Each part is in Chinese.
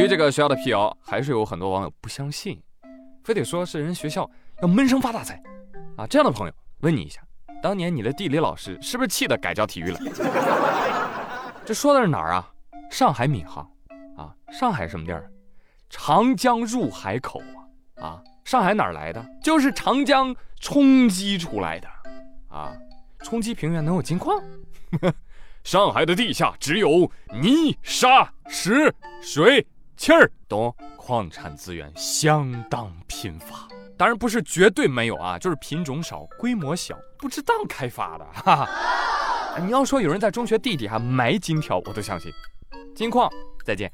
对于这个学校的辟谣，还是有很多网友不相信，非得说是人学校要闷声发大财啊！这样的朋友，问你一下，当年你的地理老师是不是气得改教体育了？这说的是哪儿啊？上海闵行啊，上海什么地儿？长江入海口啊啊！上海哪儿来的？就是长江冲击出来的啊！冲击平原能有金矿？上海的地下只有泥沙石水气儿，懂？矿产资源相当贫乏，当然不是绝对没有啊，就是品种少，规模小，不值当开发的。哈哈，你要说有人在中学地底下埋金条，我都相信。金矿，再见。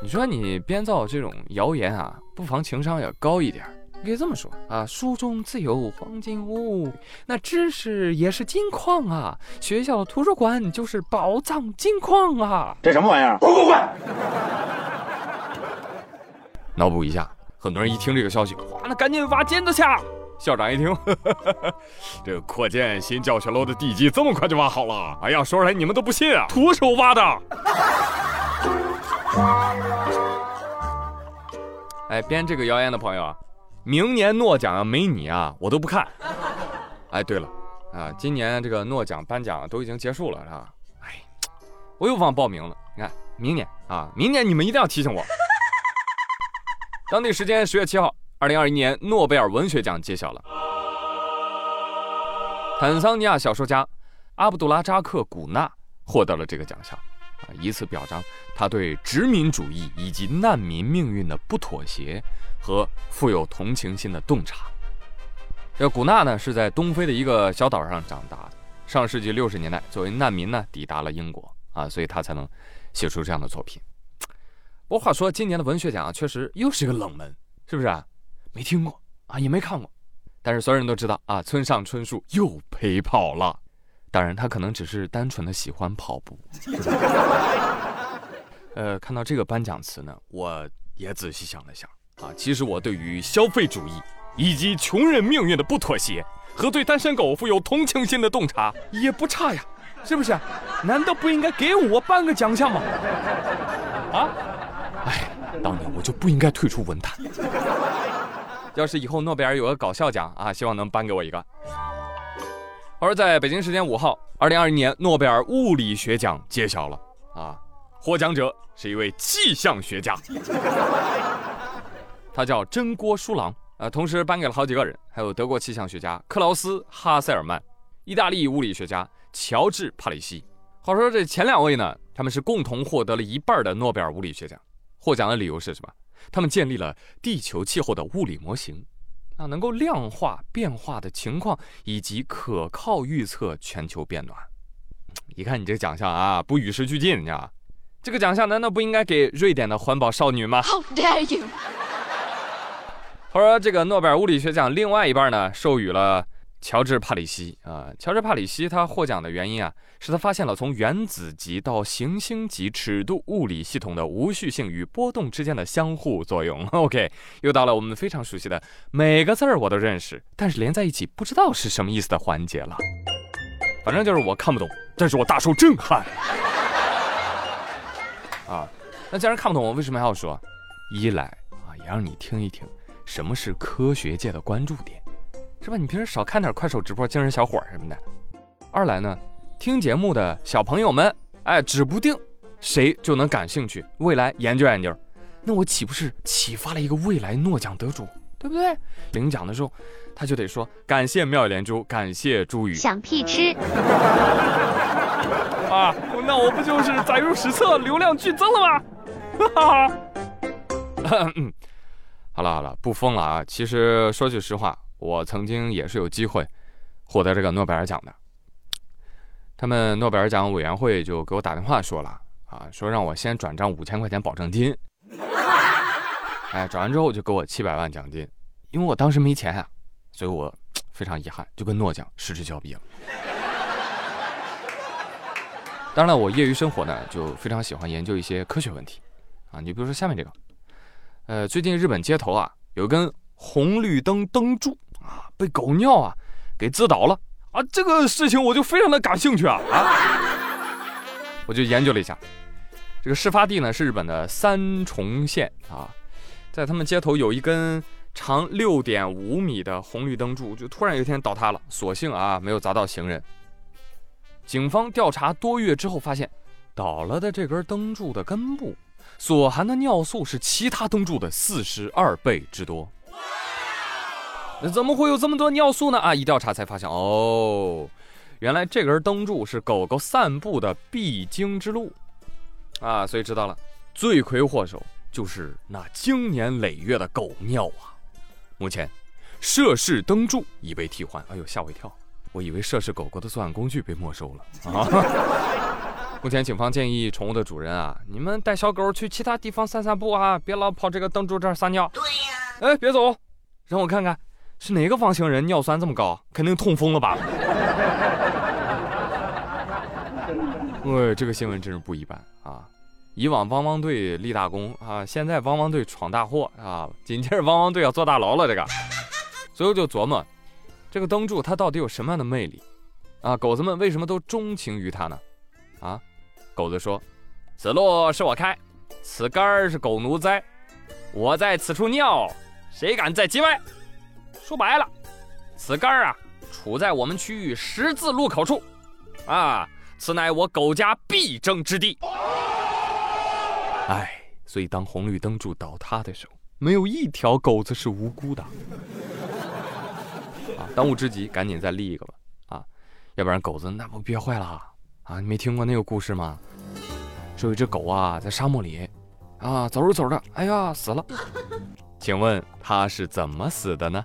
你说你编造这种谣言啊，不妨情商也高一点。可以这么说啊，书中自有黄金屋，那知识也是金矿啊。学校的图书馆就是宝藏金矿啊。这什么玩意儿？滚滚滚！脑补一下，很多人一听这个消息，哇，那赶紧挖金子去。校长一听，这个扩建新教学楼的地基这么快就挖好了？哎呀，说出来你们都不信啊，徒手挖的。哎，编这个谣言的朋友啊。明年诺奖要没你啊，我都不看。哎，对了，啊，今年这个诺奖颁奖都已经结束了，是吧？哎，我又忘报名了。你看，明年啊，明年你们一定要提醒我。当地时间十月七号，二零二一年诺贝尔文学奖揭晓了，坦桑尼亚小说家阿卜杜拉扎克·古纳获得了这个奖项，啊，以此表彰他对殖民主义以及难民命运的不妥协。和富有同情心的洞察。这古纳呢是在东非的一个小岛上长大的，上世纪六十年代作为难民呢抵达了英国啊，所以他才能写出这样的作品。不过话说，今年的文学奖确实又是一个冷门，是不是？啊没听过啊，也没看过，但是所有人都知道啊，村上春树又陪跑了。当然，他可能只是单纯的喜欢跑步。呃，看到这个颁奖词呢，我也仔细想了想。啊，其实我对于消费主义以及穷人命运的不妥协，和对单身狗富有同情心的洞察也不差呀，是不是？难道不应该给我颁个奖项吗？啊？哎，当年我就不应该退出文坛。要是以后诺贝尔有个搞笑奖啊，希望能颁给我一个。而在北京时间五号，二零二一年诺贝尔物理学奖揭晓了啊，获奖者是一位气象学家。他叫真锅书郎，呃，同时颁给了好几个人，还有德国气象学家克劳斯·哈塞尔曼，意大利物理学家乔治·帕里西。话说这前两位呢，他们是共同获得了一半的诺贝尔物理学奖。获奖的理由是什么？他们建立了地球气候的物理模型，啊，能够量化变化的情况，以及可靠预测全球变暖。一看你这个奖项啊，不与时俱进，你知道？这个奖项难道不应该给瑞典的环保少女吗？How dare you！他说：“这个诺贝尔物理学奖另外一半呢，授予了乔治·帕里西啊。乔治·帕里西他获奖的原因啊，是他发现了从原子级到行星级尺度物理系统的无序性与波动之间的相互作用。OK，又到了我们非常熟悉的每个字儿我都认识，但是连在一起不知道是什么意思的环节了。反正就是我看不懂，但是我大受震撼。啊，那既然看不懂，我为什么还要说？一来啊，也让你听一听。”什么是科学界的关注点，是吧？你平时少看点快手直播、精神小伙什么的。二来呢，听节目的小朋友们，哎，指不定谁就能感兴趣，未来研究研究。那我岂不是启发了一个未来诺奖得主，对不对？领奖的时候，他就得说感谢妙语连珠，感谢朱宇。想屁吃！啊，那我不就是载入史册，流量剧增了吗？哈哈。好了好了，不疯了啊！其实说句实话，我曾经也是有机会获得这个诺贝尔奖的。他们诺贝尔奖委员会就给我打电话说了啊，说让我先转账五千块钱保证金。哎，转完之后就给我七百万奖金，因为我当时没钱啊，所以我非常遗憾，就跟诺奖失之交臂了。当然了，我业余生活呢就非常喜欢研究一些科学问题啊，你比如说下面这个。呃，最近日本街头啊，有一根红绿灯灯柱被狗尿啊给滋倒了啊！这个事情我就非常的感兴趣啊啊！我就研究了一下，这个事发地呢是日本的三重县啊，在他们街头有一根长六点五米的红绿灯柱，就突然有一天倒塌了，所幸啊没有砸到行人。警方调查多月之后发现，倒了的这根灯柱的根部所含的尿素是其他灯柱的四十二倍之多。那怎么会有这么多尿素呢？啊，一调查才发现，哦，原来这根灯柱是狗狗散步的必经之路。啊，所以知道了，罪魁祸首就是那经年累月的狗尿啊！目前，涉事灯柱已被替换。哎呦，吓我一跳，我以为涉事狗狗的作案工具被没收了啊！目前，警方建议宠物的主人啊，你们带小狗去其他地方散散步啊，别老跑这个灯柱这儿撒尿。对呀。哎，别走，让我看看是哪个方形人尿酸这么高，肯定痛风了吧？喂，这个新闻真是不一般啊！以往汪汪队立大功啊，现在汪汪队闯大祸啊！紧接着汪汪队要坐大牢了，这个，所以我就琢磨，这个灯柱它到底有什么样的魅力啊？狗子们为什么都钟情于它呢？啊，狗子说：“此路是我开，此杆儿是狗奴栽，我在此处尿，谁敢再叽歪？”说白了，此杆儿啊，处在我们区域十字路口处，啊，此乃我狗家必争之地。哎，所以当红绿灯柱倒塌的时候，没有一条狗子是无辜的。啊，当务之急，赶紧再立一个吧，啊，要不然狗子那不憋坏了啊！你没听过那个故事吗？说有一只狗啊，在沙漠里，啊，走着走着，哎呀，死了。请问它是怎么死的呢？